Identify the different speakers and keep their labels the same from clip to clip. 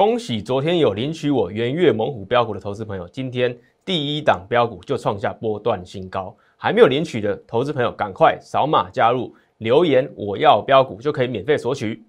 Speaker 1: 恭喜昨天有领取我元月猛虎标股的投资朋友，今天第一档标股就创下波段新高。还没有领取的投资朋友，赶快扫码加入，留言我要标股就可以免费索取。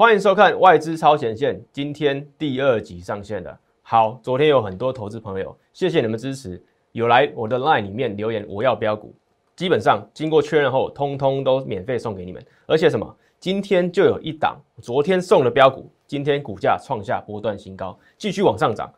Speaker 1: 欢迎收看外资超前线，今天第二集上线了。好，昨天有很多投资朋友，谢谢你们支持，有来我的 LINE 里面留言，我要标股，基本上经过确认后，通通都免费送给你们。而且什么，今天就有一档昨天送的标股，今天股价创下波段新高，继续往上涨。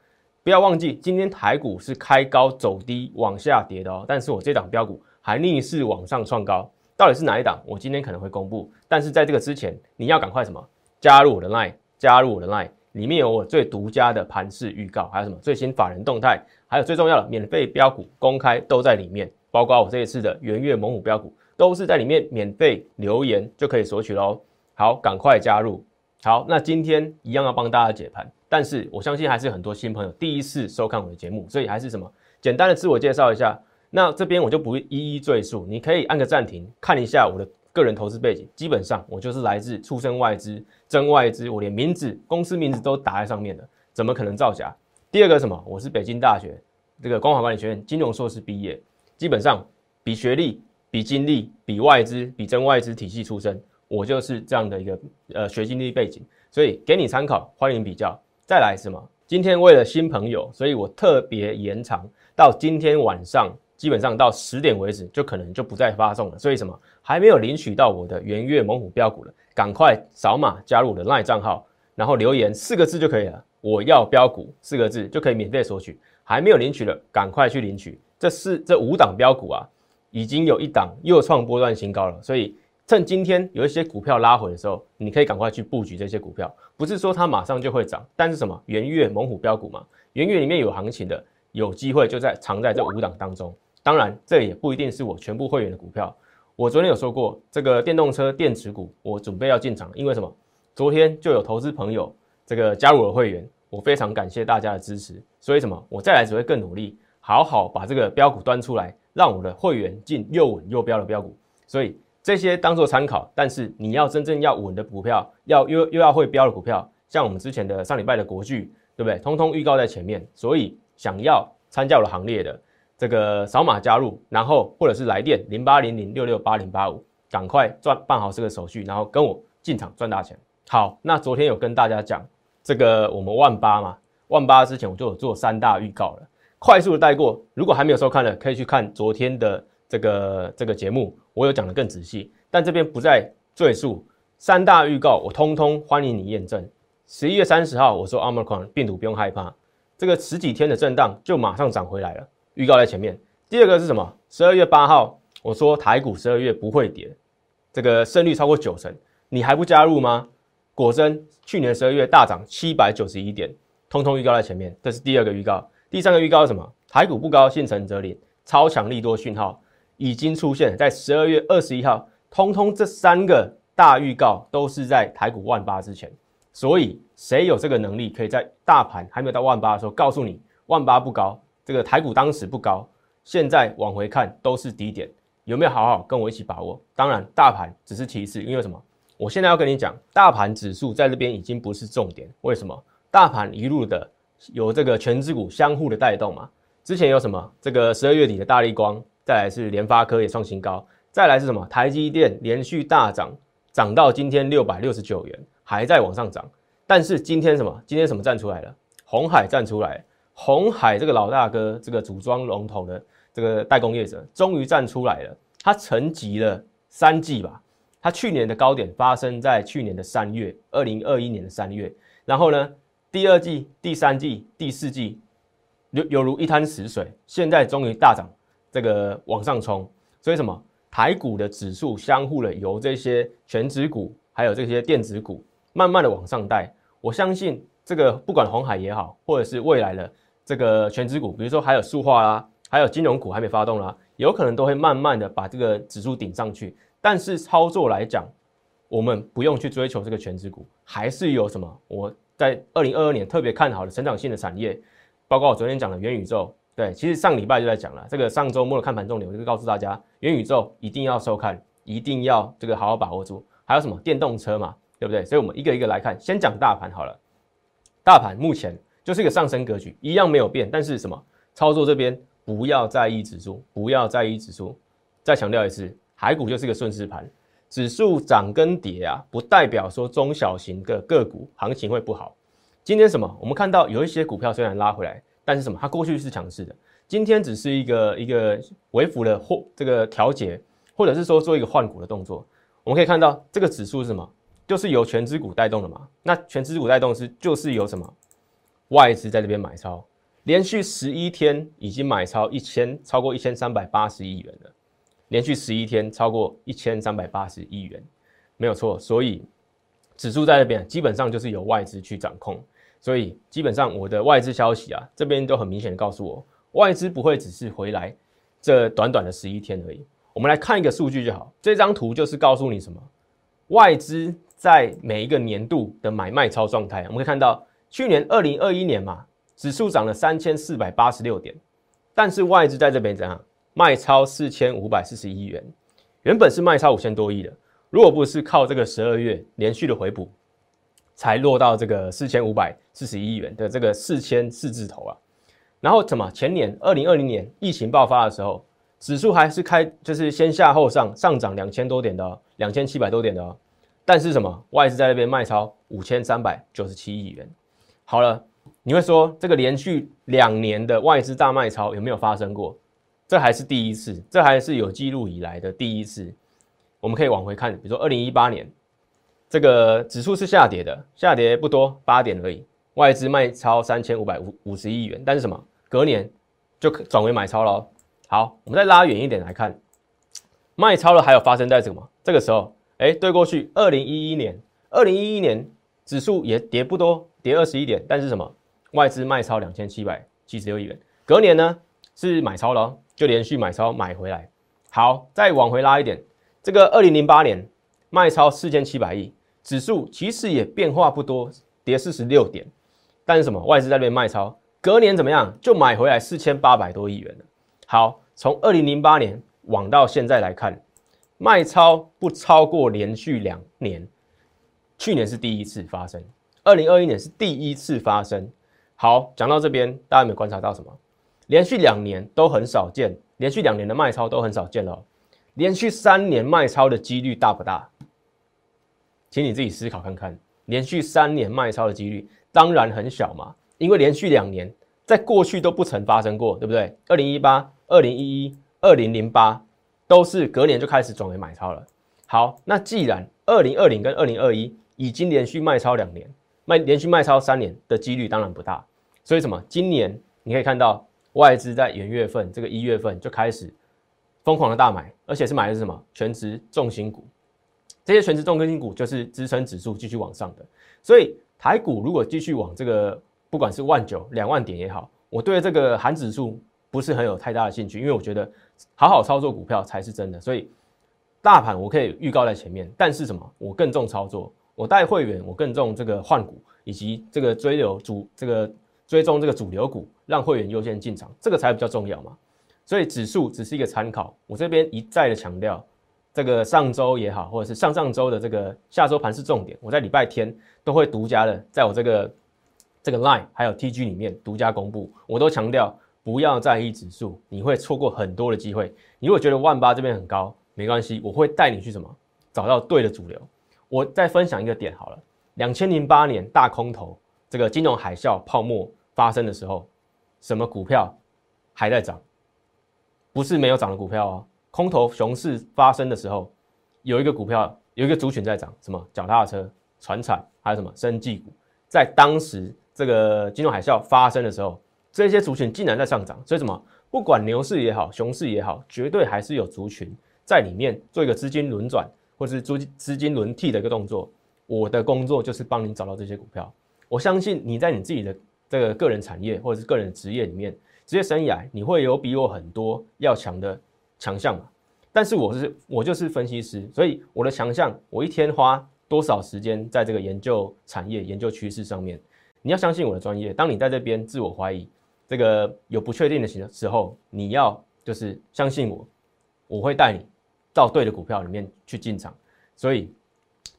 Speaker 1: 不要忘记，今天台股是开高走低往下跌的哦，但是我这档标股还逆势往上创高，到底是哪一档？我今天可能会公布，但是在这个之前，你要赶快什么？加入我的 line，加入我的 line，里面有我最独家的盘势预告，还有什么最新法人动态，还有最重要的免费标股公开都在里面，包括我这一次的元月猛虎标股都是在里面免费留言就可以索取喽。好，赶快加入。好，那今天一样要帮大家解盘，但是我相信还是很多新朋友第一次收看我的节目，所以还是什么简单的自我介绍一下。那这边我就不一一赘述，你可以按个暂停看一下我的。个人投资背景，基本上我就是来自出身外资、真外资，我连名字、公司名字都打在上面的，怎么可能造假？第二个什么？我是北京大学这个光华管理学院金融硕士毕业，基本上比学历、比经历、比外资、比真外资体系出身，我就是这样的一个呃学经历背景，所以给你参考，欢迎比较。再来什么？今天为了新朋友，所以我特别延长到今天晚上。基本上到十点为止，就可能就不再发送了。所以什么还没有领取到我的元月猛虎标股的，赶快扫码加入我的 LINE 账号，然后留言四个字就可以了。我要标股四个字就可以免费索取。还没有领取的，赶快去领取。这四这五档标股啊，已经有一档又创波段新高了。所以趁今天有一些股票拉回的时候，你可以赶快去布局这些股票。不是说它马上就会涨，但是什么元月猛虎标股嘛，元月里面有行情的，有机会就在藏在这五档当中。当然，这也不一定是我全部会员的股票。我昨天有说过，这个电动车电池股，我准备要进场，因为什么？昨天就有投资朋友这个加入了会员，我非常感谢大家的支持。所以什么？我再来只会更努力，好好把这个标股端出来，让我的会员进又稳又标的标股。所以这些当做参考，但是你要真正要稳的股票，要又又要会标的股票，像我们之前的上礼拜的国巨，对不对？通通预告在前面。所以想要参加我的行列的。这个扫码加入，然后或者是来电零八零零六六八零八五，赶快赚办好这个手续，然后跟我进场赚大钱。好，那昨天有跟大家讲这个我们万八嘛，万八之前我就有做三大预告了，快速的带过。如果还没有收看的，可以去看昨天的这个这个节目，我有讲的更仔细，但这边不再赘述。三大预告我通通欢迎你验证。十一月三十号我说 Omicron 病毒不用害怕，这个十几天的震荡就马上涨回来了。预告在前面，第二个是什么？十二月八号，我说台股十二月不会跌，这个胜率超过九成，你还不加入吗？果真，去年十二月大涨七百九十一点，通通预告在前面，这是第二个预告。第三个预告是什么？台股不高，信诚则灵，超强利多讯号已经出现在十二月二十一号，通通这三个大预告都是在台股万八之前，所以谁有这个能力，可以在大盘还没有到万八的时候，告诉你万八不高。这个台股当时不高，现在往回看都是低点，有没有好好跟我一起把握？当然，大盘只是其次，因为什么？我现在要跟你讲，大盘指数在这边已经不是重点。为什么？大盘一路的有这个全指股相互的带动嘛。之前有什么？这个十二月底的大力光，再来是联发科也创新高，再来是什么？台积电连续大涨，涨到今天六百六十九元，还在往上涨。但是今天什么？今天什么站出来了？红海站出来。红海这个老大哥，这个组装龙头的这个代工业者，终于站出来了。他沉寂了三季吧。他去年的高点发生在去年的三月，二零二一年的三月。然后呢，第二季、第三季、第四季，犹犹如一滩死水。现在终于大涨，这个往上冲。所以什么？台股的指数相互的由这些全指股，还有这些电子股，慢慢的往上带。我相信这个不管红海也好，或者是未来的。这个全指股，比如说还有塑化啦，还有金融股还没发动啦，有可能都会慢慢的把这个指数顶上去。但是操作来讲，我们不用去追求这个全指股，还是有什么？我在二零二二年特别看好的成长性的产业，包括我昨天讲的元宇宙。对，其实上礼拜就在讲了，这个上周末的看盘重点，我就告诉大家，元宇宙一定要收看，一定要这个好好把握住。还有什么电动车嘛，对不对？所以我们一个一个来看，先讲大盘好了。大盘目前就是一个上升格局，一样没有变，但是什么操作这边不要在意指数，不要在意指数。再强调一次，海股就是个顺势盘，指数涨跟跌啊，不代表说中小型的个股行情会不好。今天什么？我们看到有一些股票虽然拉回来。但是什么？它过去是强势的，今天只是一个一个微幅的或这个调节，或者是说做一个换股的动作。我们可以看到这个指数是什么？就是由全资股带动的嘛。那全资股带动是就是由什么？外资在这边买超，连续十一天已经买超一千超过一千三百八十亿元了，连续十一天超过一千三百八十亿元，没有错。所以指数在那边基本上就是由外资去掌控。所以基本上我的外资消息啊，这边都很明显的告诉我，外资不会只是回来这短短的十一天而已。我们来看一个数据就好，这张图就是告诉你什么，外资在每一个年度的买卖超状态。我们可以看到，去年二零二一年嘛，指数涨了三千四百八十六点，但是外资在这边怎样卖超四千五百四十一元，原本是卖超五千多亿的，如果不是靠这个十二月连续的回补。才落到这个四千五百四十一元的这个四千四字头啊，然后怎么前年二零二零年疫情爆发的时候，指数还是开就是先下后上上涨两千多点的，两千七百多点的，但是什么外资在那边卖超五千三百九十七亿元。好了，你会说这个连续两年的外资大卖超有没有发生过？这还是第一次，这还是有记录以来的第一次。我们可以往回看，比如说二零一八年。这个指数是下跌的，下跌不多，八点而已。外资卖超三千五百五五十亿元，但是什么？隔年就转为买超了。好，我们再拉远一点来看，卖超了还有发生在什么？这个时候，哎，对过去二零一一年，二零一一年指数也跌不多，跌二十一点，但是什么？外资卖超两千七百七十六亿元。隔年呢是买超了，就连续买超买回来。好，再往回拉一点，这个二零零八年卖超四千七百亿。指数其实也变化不多，跌四十六点，但是什么外资在那边卖超，隔年怎么样就买回来四千八百多亿元了。好，从二零零八年往到现在来看，卖超不超过连续两年，去年是第一次发生，二零二一年是第一次发生。好，讲到这边，大家有没有观察到什么？连续两年都很少见，连续两年的卖超都很少见了，连续三年卖超的几率大不大？请你自己思考看看，连续三年卖超的几率当然很小嘛，因为连续两年在过去都不曾发生过，对不对？二零一八、二零一一、二零零八都是隔年就开始转为买超了。好，那既然二零二零跟二零二一已经连续卖超两年，卖连续卖超三年的几率当然不大。所以什么？今年你可以看到外资在元月份这个一月份就开始疯狂的大买，而且是买的是什么？全职重心股。这些全职重科技股就是支撑指数继续往上的，所以台股如果继续往这个不管是万九、两万点也好，我对这个含指数不是很有太大的兴趣，因为我觉得好好操作股票才是真的。所以大盘我可以预告在前面，但是什么？我更重操作，我带会员，我更重这个换股以及这个追流主这个追踪这个主流股，让会员优先进场，这个才比较重要嘛。所以指数只是一个参考，我这边一再的强调。这个上周也好，或者是上上周的这个下周盘是重点，我在礼拜天都会独家的在我这个这个 Line 还有 TG 里面独家公布。我都强调不要在意指数，你会错过很多的机会。你如果觉得万八这边很高，没关系，我会带你去什么找到对的主流。我再分享一个点好了，两千零八年大空头这个金融海啸泡沫发生的时候，什么股票还在涨？不是没有涨的股票哦。空头熊市发生的时候，有一个股票，有一个族群在涨，什么脚踏车、船产，还有什么生技股，在当时这个金融海啸发生的时候，这些族群竟然在上涨。所以什么，不管牛市也好，熊市也好，绝对还是有族群在里面做一个资金轮转或者是资资金轮替的一个动作。我的工作就是帮你找到这些股票。我相信你在你自己的这个个人产业或者是个人职业里面，职业生涯你会有比我很多要强的。强项嘛，但是我是我就是分析师，所以我的强项，我一天花多少时间在这个研究产业、研究趋势上面，你要相信我的专业。当你在这边自我怀疑，这个有不确定的时时候，你要就是相信我，我会带你到对的股票里面去进场。所以，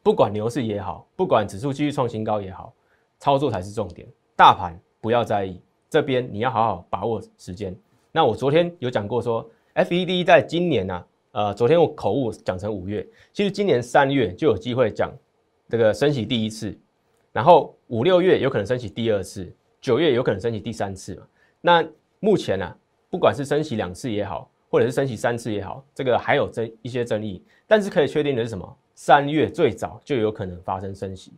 Speaker 1: 不管牛市也好，不管指数继续创新高也好，操作才是重点。大盘不要在意，这边你要好好把握时间。那我昨天有讲过说，FED 在今年呢，呃，昨天我口误讲成五月，其实今年三月就有机会讲这个升息第一次，然后五六月有可能升息第二次，九月有可能升息第三次嘛。那目前呢，不管是升息两次也好，或者是升息三次也好，这个还有争一些争议，但是可以确定的是什么？三月最早就有可能发生升息，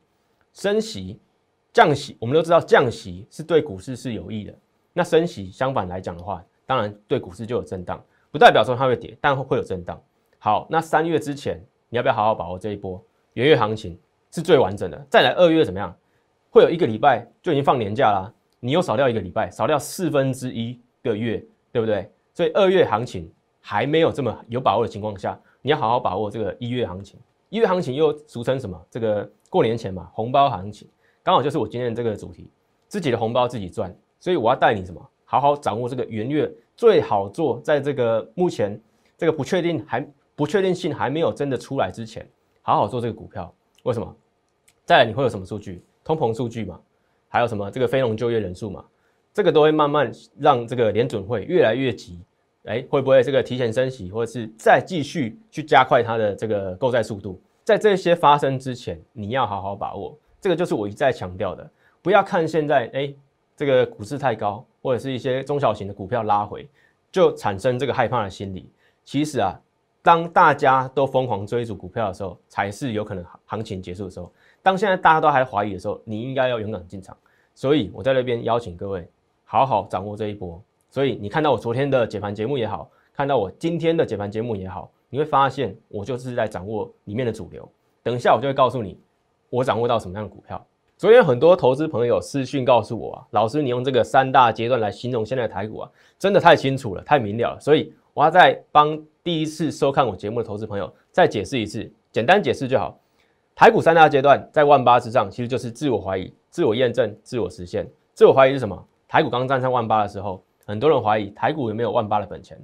Speaker 1: 升息。降息，我们都知道降息是对股市是有益的。那升息相反来讲的话，当然对股市就有震荡，不代表说它会跌，但会有震荡。好，那三月之前你要不要好好把握这一波元月行情是最完整的？再来二月怎么样？会有一个礼拜就已经放年假啦，你又少掉一个礼拜，少掉四分之一个月，对不对？所以二月行情还没有这么有把握的情况下，你要好好把握这个一月行情。一月行情又俗称什么？这个过年前嘛，红包行情。刚好就是我今天这个主题，自己的红包自己赚，所以我要带你什么，好好掌握这个元月最好做，在这个目前这个不确定还不确定性还没有真的出来之前，好好做这个股票。为什么？再来你会有什么数据？通膨数据嘛，还有什么这个非农就业人数嘛，这个都会慢慢让这个联准会越来越急。哎，会不会这个提前升息，或者是再继续去加快它的这个购债速度？在这些发生之前，你要好好把握。这个就是我一再强调的，不要看现在哎，这个股市太高，或者是一些中小型的股票拉回，就产生这个害怕的心理。其实啊，当大家都疯狂追逐股票的时候，才是有可能行情结束的时候。当现在大家都还怀疑的时候，你应该要勇敢进场。所以我在那边邀请各位好好掌握这一波。所以你看到我昨天的解盘节目也好，看到我今天的解盘节目也好，你会发现我就是在掌握里面的主流。等一下我就会告诉你。我掌握到什么样的股票？昨天很多投资朋友私讯告诉我啊，老师，你用这个三大阶段来形容现在的台股啊，真的太清楚了，太明了了。所以我要再帮第一次收看我节目的投资朋友再解释一次，简单解释就好。台股三大阶段在万八之上，其实就是自我怀疑、自我验证、自我实现。自我怀疑是什么？台股刚站上万八的时候，很多人怀疑台股有没有万八的本钱。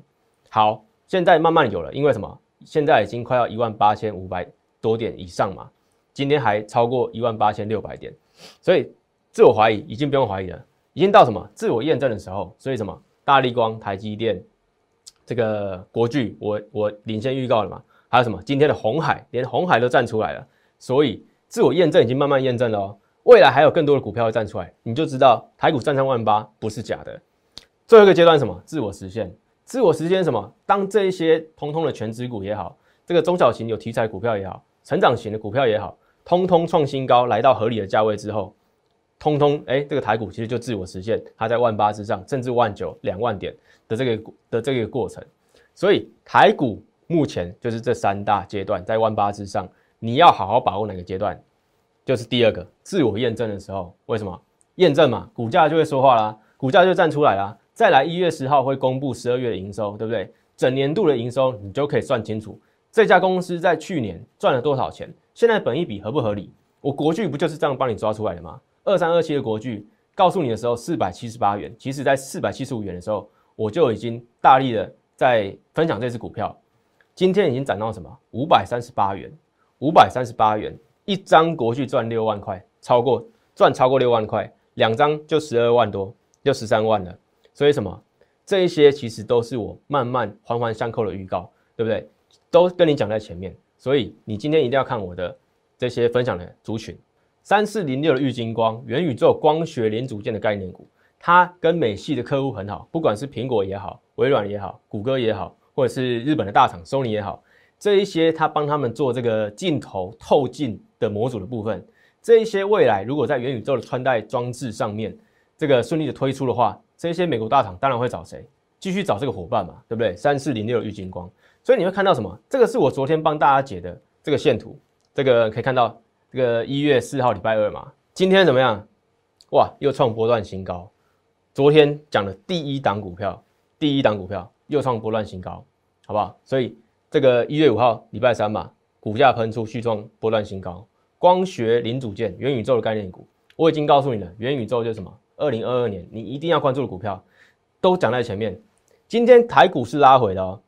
Speaker 1: 好，现在慢慢有了，因为什么？现在已经快要一万八千五百多点以上嘛。今天还超过一万八千六百点，所以自我怀疑已经不用怀疑了，已经到什么自我验证的时候。所以什么大力光、台积电、这个国巨，我我领先预告了嘛？还有什么今天的红海，连红海都站出来了。所以自我验证已经慢慢验证了哦，未来还有更多的股票会站出来，你就知道台股站上万八不是假的。最后一个阶段什么？自我实现。自我实现什么？当这一些通通的全职股也好，这个中小型有题材股票也好，成长型的股票也好。通通创新高，来到合理的价位之后，通通哎，这个台股其实就自我实现，它在万八之上，甚至万九、两万点的这个的这个过程。所以台股目前就是这三大阶段在万八之上，你要好好把握哪个阶段？就是第二个自我验证的时候。为什么？验证嘛，股价就会说话啦，股价就站出来啦。再来一月十号会公布十二月的营收，对不对？整年度的营收你就可以算清楚，这家公司在去年赚了多少钱。现在本一比合不合理？我国巨不就是这样帮你抓出来的吗？二三二七的国巨告诉你的时候，四百七十八元，其实在四百七十五元的时候，我就已经大力的在分享这只股票。今天已经涨到什么？五百三十八元，五百三十八元一张国巨赚六万块，超过赚超过六万块，两张就十二万多，就十三万了。所以什么？这一些其实都是我慢慢环环相扣的预告，对不对？都跟你讲在前面。所以你今天一定要看我的这些分享的族群，三四零六的玉金光元宇宙光学零组件的概念股，它跟美系的客户很好，不管是苹果也好，微软也好，谷歌也好，或者是日本的大厂 Sony 也好，这一些他帮他们做这个镜头透镜的模组的部分，这一些未来如果在元宇宙的穿戴装置上面这个顺利的推出的话，这些美国大厂当然会找谁？继续找这个伙伴嘛，对不对？三四零六玉金光。所以你会看到什么？这个是我昨天帮大家解的这个线图，这个可以看到这个一月四号礼拜二嘛，今天怎么样？哇，又创波段新高。昨天讲的第一档股票，第一档股票又创波段新高，好不好？所以这个一月五号礼拜三嘛，股价喷出续创波段新高，光学零组件、元宇宙的概念股，我已经告诉你了，元宇宙就是什么？二零二二年你一定要关注的股票，都讲在前面。今天台股是拉回的哦，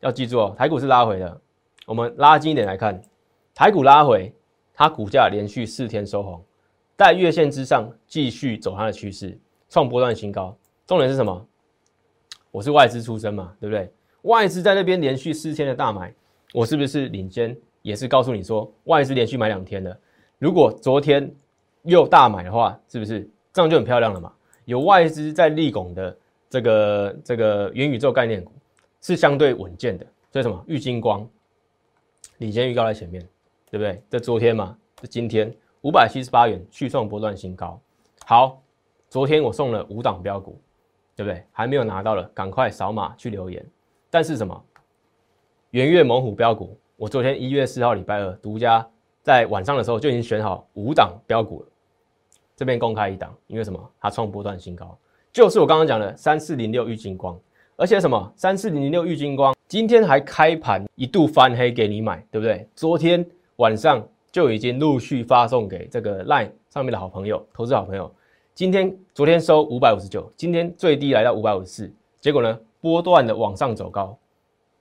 Speaker 1: 要记住哦，台股是拉回的。我们拉近一点来看，台股拉回，它股价连续四天收红，在月线之上继续走它的趋势，创波段新高。重点是什么？我是外资出身嘛，对不对？外资在那边连续四天的大买，我是不是领先？也是告诉你说，外资连续买两天的。如果昨天又大买的话，是不是这样就很漂亮了嘛？有外资在立拱的这个这个元宇宙概念股是相对稳健的。所以什么？玉金光领先预告在前面，对不对？这昨天嘛，这今天五百七十八元续创波段新高。好，昨天我送了五档标股，对不对？还没有拿到了，赶快扫码去留言。但是什么？元月猛虎标股。我昨天一月四号礼拜二独家在晚上的时候就已经选好五档标股了，这边公开一档，因为什么？它创波段新高，就是我刚刚讲的三四零六玉金光，而且什么？三四零六玉金光今天还开盘一度翻黑给你买，对不对？昨天晚上就已经陆续发送给这个 LINE 上面的好朋友、投资好朋友。今天昨天收五百五十九，今天最低来到五百五十四，结果呢，波段的往上走高，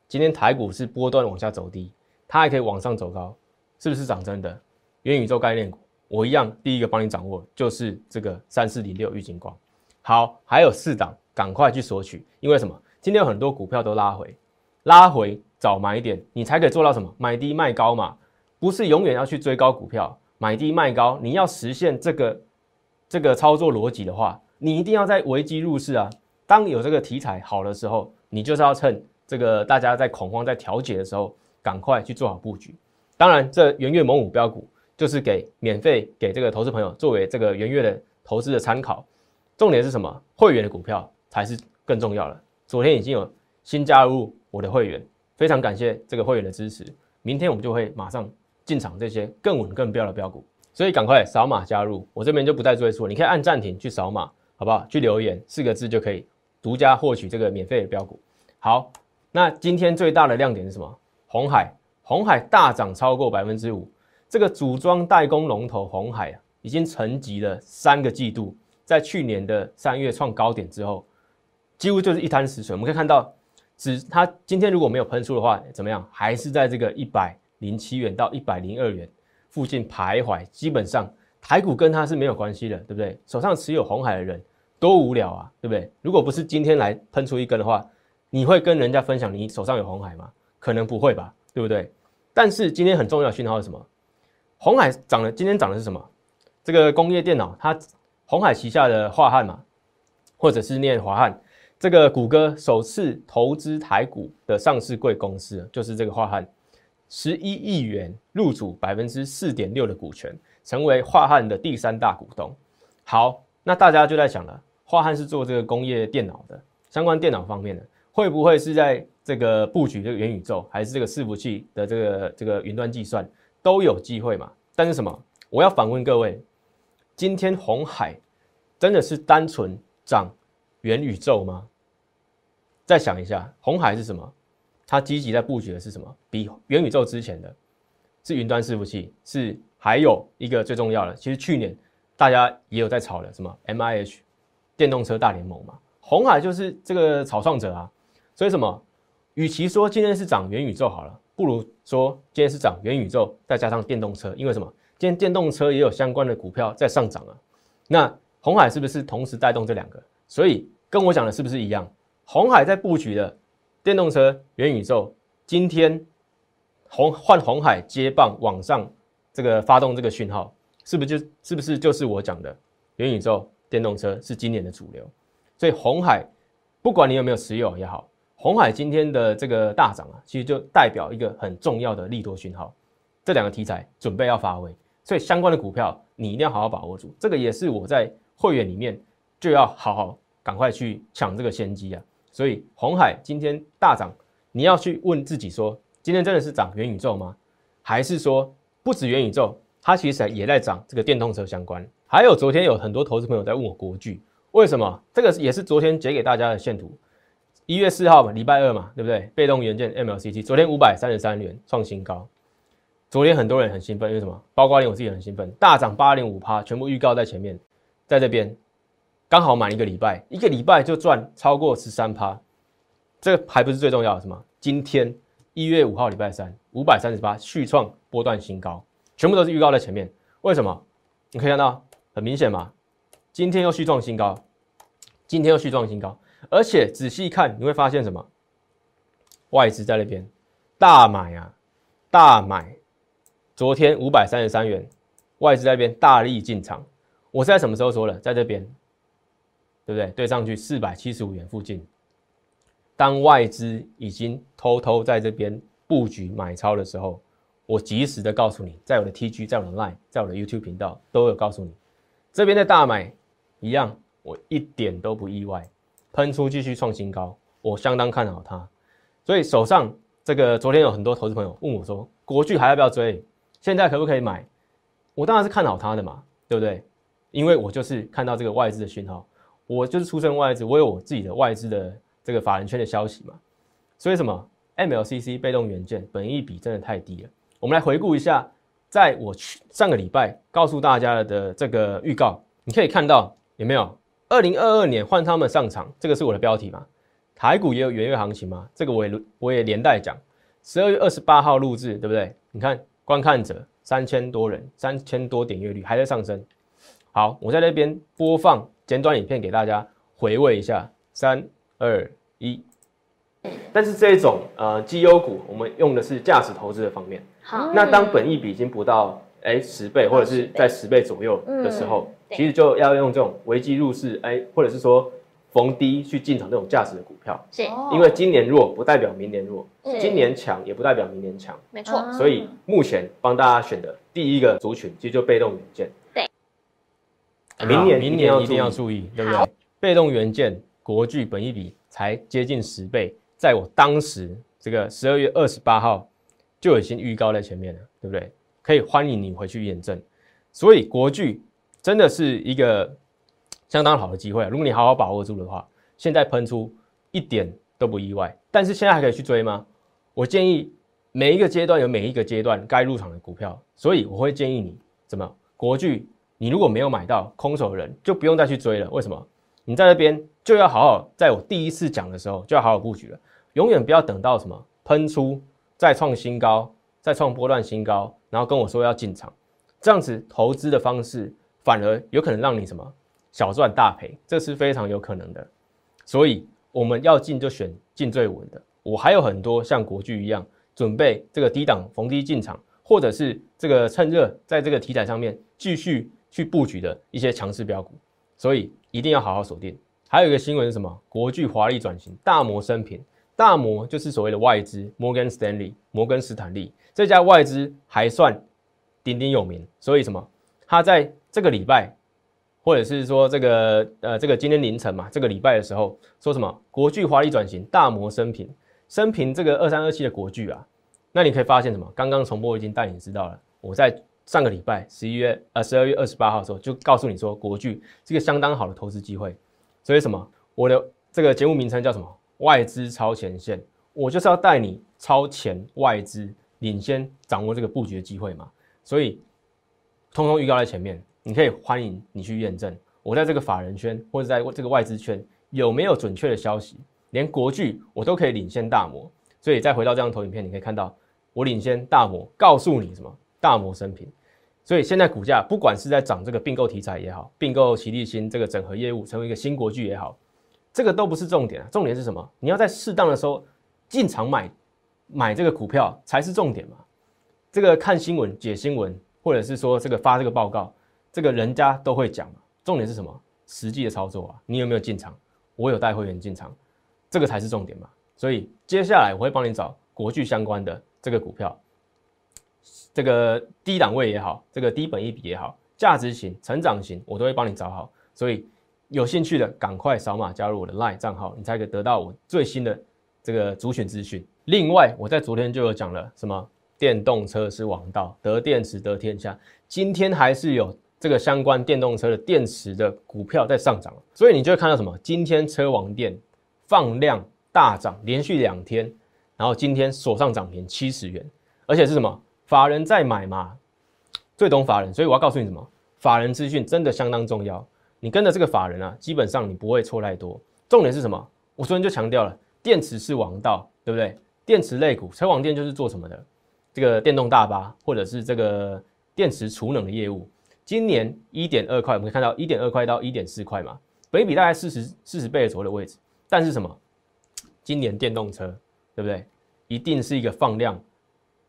Speaker 1: 今天台股是波段往下走低。它还可以往上走高，是不是涨真的？元宇宙概念股，我一样第一个帮你掌握，就是这个三四零六玉金光。好，还有四档，赶快去索取，因为什么？今天有很多股票都拉回，拉回早买点，你才可以做到什么？买低卖高嘛，不是永远要去追高股票，买低卖高，你要实现这个这个操作逻辑的话，你一定要在危机入市啊。当有这个题材好的时候，你就是要趁这个大家在恐慌在调节的时候。赶快去做好布局，当然，这元月猛虎标股就是给免费给这个投资朋友作为这个元月的投资的参考。重点是什么？会员的股票才是更重要的。昨天已经有新加入我的会员，非常感谢这个会员的支持。明天我们就会马上进场这些更稳更标的标股，所以赶快扫码加入，我这边就不再赘述，你可以按暂停去扫码，好不好？去留言四个字就可以独家获取这个免费的标股。好，那今天最大的亮点是什么？红海，红海大涨超过百分之五，这个组装代工龙头红海啊，已经沉寂了三个季度，在去年的三月创高点之后，几乎就是一滩死水。我们可以看到，只它今天如果没有喷出的话，怎么样？还是在这个一百零七元到一百零二元附近徘徊。基本上台股跟它是没有关系的，对不对？手上持有红海的人多无聊啊，对不对？如果不是今天来喷出一根的话，你会跟人家分享你手上有红海吗？可能不会吧，对不对？但是今天很重要的讯号是什么？红海涨了，今天涨的是什么？这个工业电脑，它红海旗下的华汉嘛，或者是念华汉，这个谷歌首次投资台股的上市贵公司，就是这个华汉，十一亿元入主百分之四点六的股权，成为华汉的第三大股东。好，那大家就在想了，华汉是做这个工业电脑的相关电脑方面的，会不会是在？这个布局这个元宇宙，还是这个伺服器的这个这个云端计算都有机会嘛？但是什么？我要反问各位：今天红海真的是单纯涨元宇宙吗？再想一下，红海是什么？它积极在布局的是什么？比元宇宙之前的是云端伺服器，是还有一个最重要的，其实去年大家也有在炒的什么 M I H 电动车大联盟嘛？红海就是这个草创者啊，所以什么？与其说今天是涨元宇宙好了，不如说今天是涨元宇宙再加上电动车，因为什么？今天电动车也有相关的股票在上涨啊。那红海是不是同时带动这两个？所以跟我讲的是不是一样？红海在布局的电动车、元宇宙，今天红换红海接棒往上这个发动这个讯号，是不是就是不是就是我讲的元宇宙、电动车是今年的主流？所以红海不管你有没有持有也好。红海今天的这个大涨啊，其实就代表一个很重要的利多讯号，这两个题材准备要发威，所以相关的股票你一定要好好把握住。这个也是我在会员里面就要好好赶快去抢这个先机啊。所以红海今天大涨，你要去问自己说，今天真的是涨元宇宙吗？还是说不止元宇宙，它其实也在涨这个电动车相关？还有昨天有很多投资朋友在问我国巨，为什么？这个也是昨天截给大家的线图。一月四号嘛，礼拜二嘛，对不对？被动元件 MLCT 昨天五百三十三元创新高，昨天很多人很兴奋，因为什么？包括连我自己很兴奋，大涨八点五趴，全部预告在前面，在这边刚好满一个礼拜，一个礼拜就赚超过十三趴，这个还不是最重要的，什么？今天一月五号礼拜三，五百三十八续创波段新高，全部都是预告在前面。为什么？你可以看到很明显嘛，今天又续创新高，今天又续创新高，而且仔细看你会发现什么？外资在那边大买啊，大买。昨天五百三十三元，外资在那边大力进场。我是在什么时候说的？在这边，对不对？对上去四百七十五元附近，当外资已经偷偷在这边布局买超的时候，我及时的告诉你，在我的 TG，在我的 Line，在我的 YouTube 频道都有告诉你，这边的大买一样，我一点都不意外，喷出继续创新高，我相当看好它。所以手上这个，昨天有很多投资朋友问我说，国巨还要不要追？现在可不可以买？我当然是看好它的嘛，对不对？因为我就是看到这个外资的讯号，我就是出身外资，我有我自己的外资的这个法人圈的消息嘛。所以什么 MLCC 被动元件本益比真的太低了。我们来回顾一下，在我去上个礼拜告诉大家的这个预告，你可以看到有没有？二零二二年换他们上场，这个是我的标题嘛？台股也有元月行情吗？这个我也我也连带讲，十二月二十八号录制，对不对？你看。观看者三千多人，三千多点阅率还在上升。好，我在那边播放简短影片给大家回味一下。三二一。但是这种呃绩优股，我们用的是价值投资的方面。
Speaker 2: 好，
Speaker 1: 那当本益比已经不到哎十倍或者是在十倍左右的时候，其实就要用这种危机入市哎，或者是说。逢低去进场这种价值的股票，
Speaker 2: 是，
Speaker 1: 因为今年弱不代表明年弱，今年强也不代表明年强，
Speaker 2: 没错。
Speaker 1: 所以目前帮大家选的第一个族群，其实就被动元件。
Speaker 2: 对，
Speaker 1: 明年明年一定要注意，对不对？被动元件国巨本益比才接近十倍，在我当时这个十二月二十八号就已经预告在前面了，对不对？可以欢迎你回去验证。所以国巨真的是一个。相当好的机会，如果你好好把握住的话，现在喷出一点都不意外。但是现在还可以去追吗？我建议每一个阶段有每一个阶段该入场的股票，所以我会建议你怎么国巨，你如果没有买到空手的人，就不用再去追了。为什么？你在那边就要好好在我第一次讲的时候就要好好布局了，永远不要等到什么喷出再创新高，再创波段新高，然后跟我说要进场，这样子投资的方式反而有可能让你什么？小赚大赔，这是非常有可能的，所以我们要进就选进最稳的。我还有很多像国巨一样，准备这个低档逢低进场，或者是这个趁热在这个题材上面继续去布局的一些强势标股，所以一定要好好锁定。还有一个新闻是什么？国巨华丽转型，大摩升平，大摩就是所谓的外资摩根斯坦利，摩根斯坦利这家外资还算鼎鼎有名，所以什么？他在这个礼拜。或者是说这个呃，这个今天凌晨嘛，这个礼拜的时候说什么国巨华丽转型，大摩升平，升平这个二三二七的国巨啊，那你可以发现什么？刚刚重播已经带你知道了。我在上个礼拜十一月呃十二月二十八号的时候就告诉你说，国巨是一个相当好的投资机会。所以什么？我的这个节目名称叫什么？外资超前线，我就是要带你超前外资，领先掌握这个布局的机会嘛。所以通通预告在前面。你可以欢迎你去验证，我在这个法人圈或者在这个外资圈有没有准确的消息，连国巨我都可以领先大摩。所以再回到这张投影片，你可以看到我领先大摩，告诉你什么？大摩升平。所以现在股价不管是在涨这个并购题材也好，并购齐立新这个整合业务成为一个新国巨也好，这个都不是重点啊。重点是什么？你要在适当的时候进场买买这个股票才是重点嘛。这个看新闻解新闻，或者是说这个发这个报告。这个人家都会讲嘛，重点是什么？实际的操作啊，你有没有进场？我有带会员进场，这个才是重点嘛。所以接下来我会帮你找国巨相关的这个股票，这个低档位也好，这个低本一比也好，价值型、成长型，我都会帮你找好。所以有兴趣的赶快扫码加入我的 LINE 账号，你才可以得到我最新的这个主选资讯。另外，我在昨天就有讲了什么电动车是王道，得电池得天下。今天还是有。这个相关电动车的电池的股票在上涨，所以你就会看到什么？今天车王电放量大涨，连续两天，然后今天锁上涨停七十元，而且是什么？法人在买嘛，最懂法人，所以我要告诉你什么？法人资讯真的相当重要。你跟着这个法人啊，基本上你不会错太多。重点是什么？我昨天就强调了，电池是王道，对不对？电池类股，车网电就是做什么的？这个电动大巴或者是这个电池储能的业务。今年一点二块，我们可以看到一点二块到一点四块嘛，北比大概四十四十倍左右的位置。但是什么？今年电动车，对不对？一定是一个放量，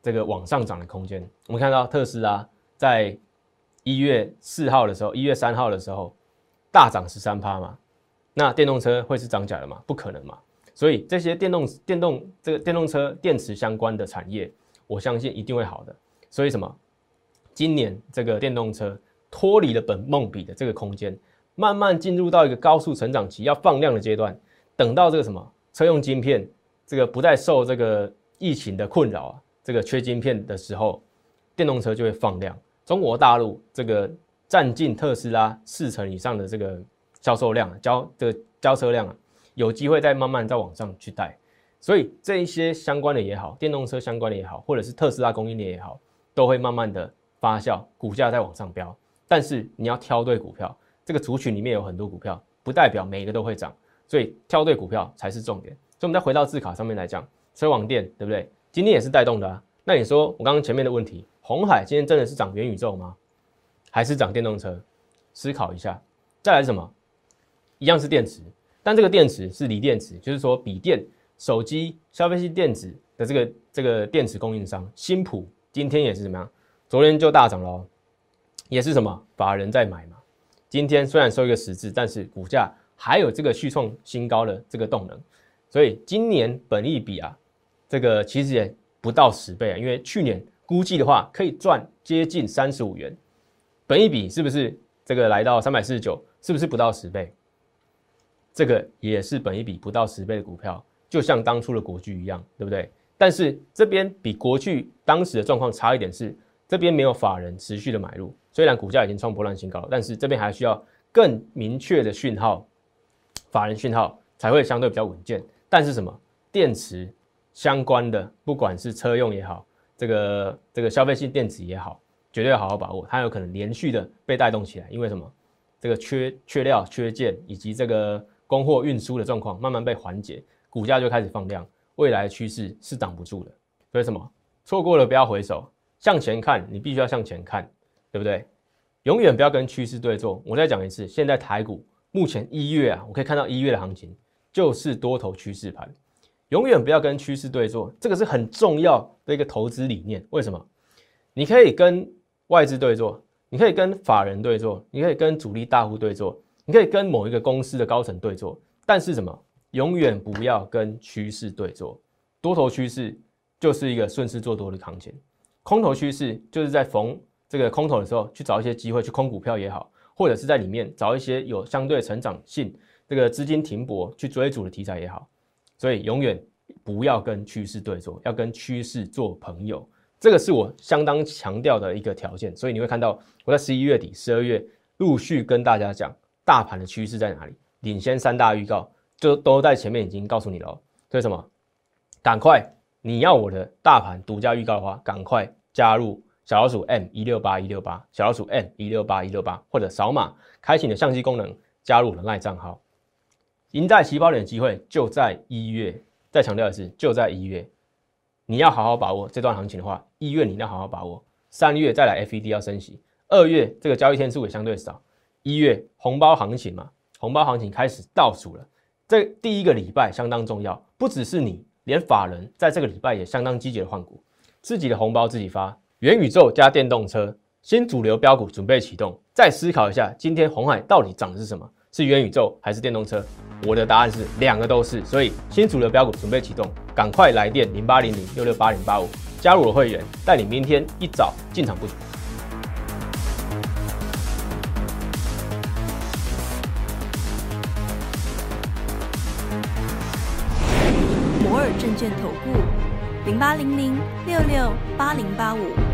Speaker 1: 这个往上涨的空间。我们看到特斯拉在一月四号的时候，一月三号的时候。大涨十三趴嘛，那电动车会是涨价的吗？不可能嘛。所以这些电动电动这个电动车电池相关的产业，我相信一定会好的。所以什么？今年这个电动车脱离了本梦比的这个空间，慢慢进入到一个高速成长期，要放量的阶段。等到这个什么车用晶片这个不再受这个疫情的困扰啊，这个缺晶片的时候，电动车就会放量。中国大陆这个。占尽特斯拉四成以上的这个销售量，交这个交车量啊，有机会再慢慢再往上去带，所以这一些相关的也好，电动车相关的也好，或者是特斯拉供应链也好，都会慢慢的发酵，股价在往上飙。但是你要挑对股票，这个族群里面有很多股票，不代表每一个都会涨，所以挑对股票才是重点。所以我们再回到字卡上面来讲，车网电对不对？今天也是带动的啊。那你说我刚刚前面的问题，红海今天真的是涨元宇宙吗？还是涨电动车，思考一下。再来什么？一样是电池，但这个电池是锂电池，就是说笔电、手机、消费性电子的这个这个电池供应商，新普今天也是怎么样？昨天就大涨了，也是什么？法人在买嘛。今天虽然收一个十字，但是股价还有这个续创新高的这个动能。所以今年本益比啊，这个其实也不到十倍啊，因为去年估计的话可以赚接近三十五元。本一比是不是这个来到三百四十九？是不是不到十倍？这个也是本一比不到十倍的股票，就像当初的国巨一样，对不对？但是这边比国巨当时的状况差一点是，这边没有法人持续的买入，虽然股价已经创波浪新高，但是这边还需要更明确的讯号，法人讯号才会相对比较稳健。但是什么电池相关的，不管是车用也好，这个这个消费性电子也好。绝对要好好把握，它有可能连续的被带动起来，因为什么？这个缺缺料、缺件以及这个供货运输的状况慢慢被缓解，股价就开始放量，未来趋势是挡不住的。所以什么？错过了不要回首，向前看，你必须要向前看，对不对？永远不要跟趋势对坐。我再讲一次，现在台股目前一月啊，我可以看到一月的行情就是多头趋势盘，永远不要跟趋势对坐，这个是很重要的一个投资理念。为什么？你可以跟外资对坐，你可以跟法人对坐，你可以跟主力大户对坐，你可以跟某一个公司的高层对坐，但是什么？永远不要跟趋势对坐。多头趋势就是一个顺势做多的行情，空头趋势就是在逢这个空头的时候去找一些机会去空股票也好，或者是在里面找一些有相对成长性、这个资金停泊去追逐的题材也好。所以永远不要跟趋势对坐，要跟趋势做朋友。这个是我相当强调的一个条件，所以你会看到我在十一月底、十二月陆续跟大家讲大盘的趋势在哪里，领先三大预告就都在前面已经告诉你了。所以什么？赶快你要我的大盘独家预告的话，赶快加入小老鼠 M 一六八一六八，小老鼠 M 一六八一六八，或者扫码开启你的相机功能，加入我的赖账号，赢在起跑点的机会就在一月。再强调一次，就在一月。你要好好把握这段行情的话，一月你要好好把握，三月再来 FED 要升息，二月这个交易天数也相对少，一月红包行情嘛，红包行情开始倒数了，这第一个礼拜相当重要，不只是你，连法人在这个礼拜也相当积极的换股，自己的红包自己发，元宇宙加电动车新主流标股准备启动，再思考一下，今天红海到底涨的是什么？是元宇宙还是电动车？我的答案是两个都是，所以新主流标股准备启动，赶快来电零八零零六六八零八五加入我会员，带你明天一早进场布局。
Speaker 2: 摩尔证券投顾零八零零六六八零八五。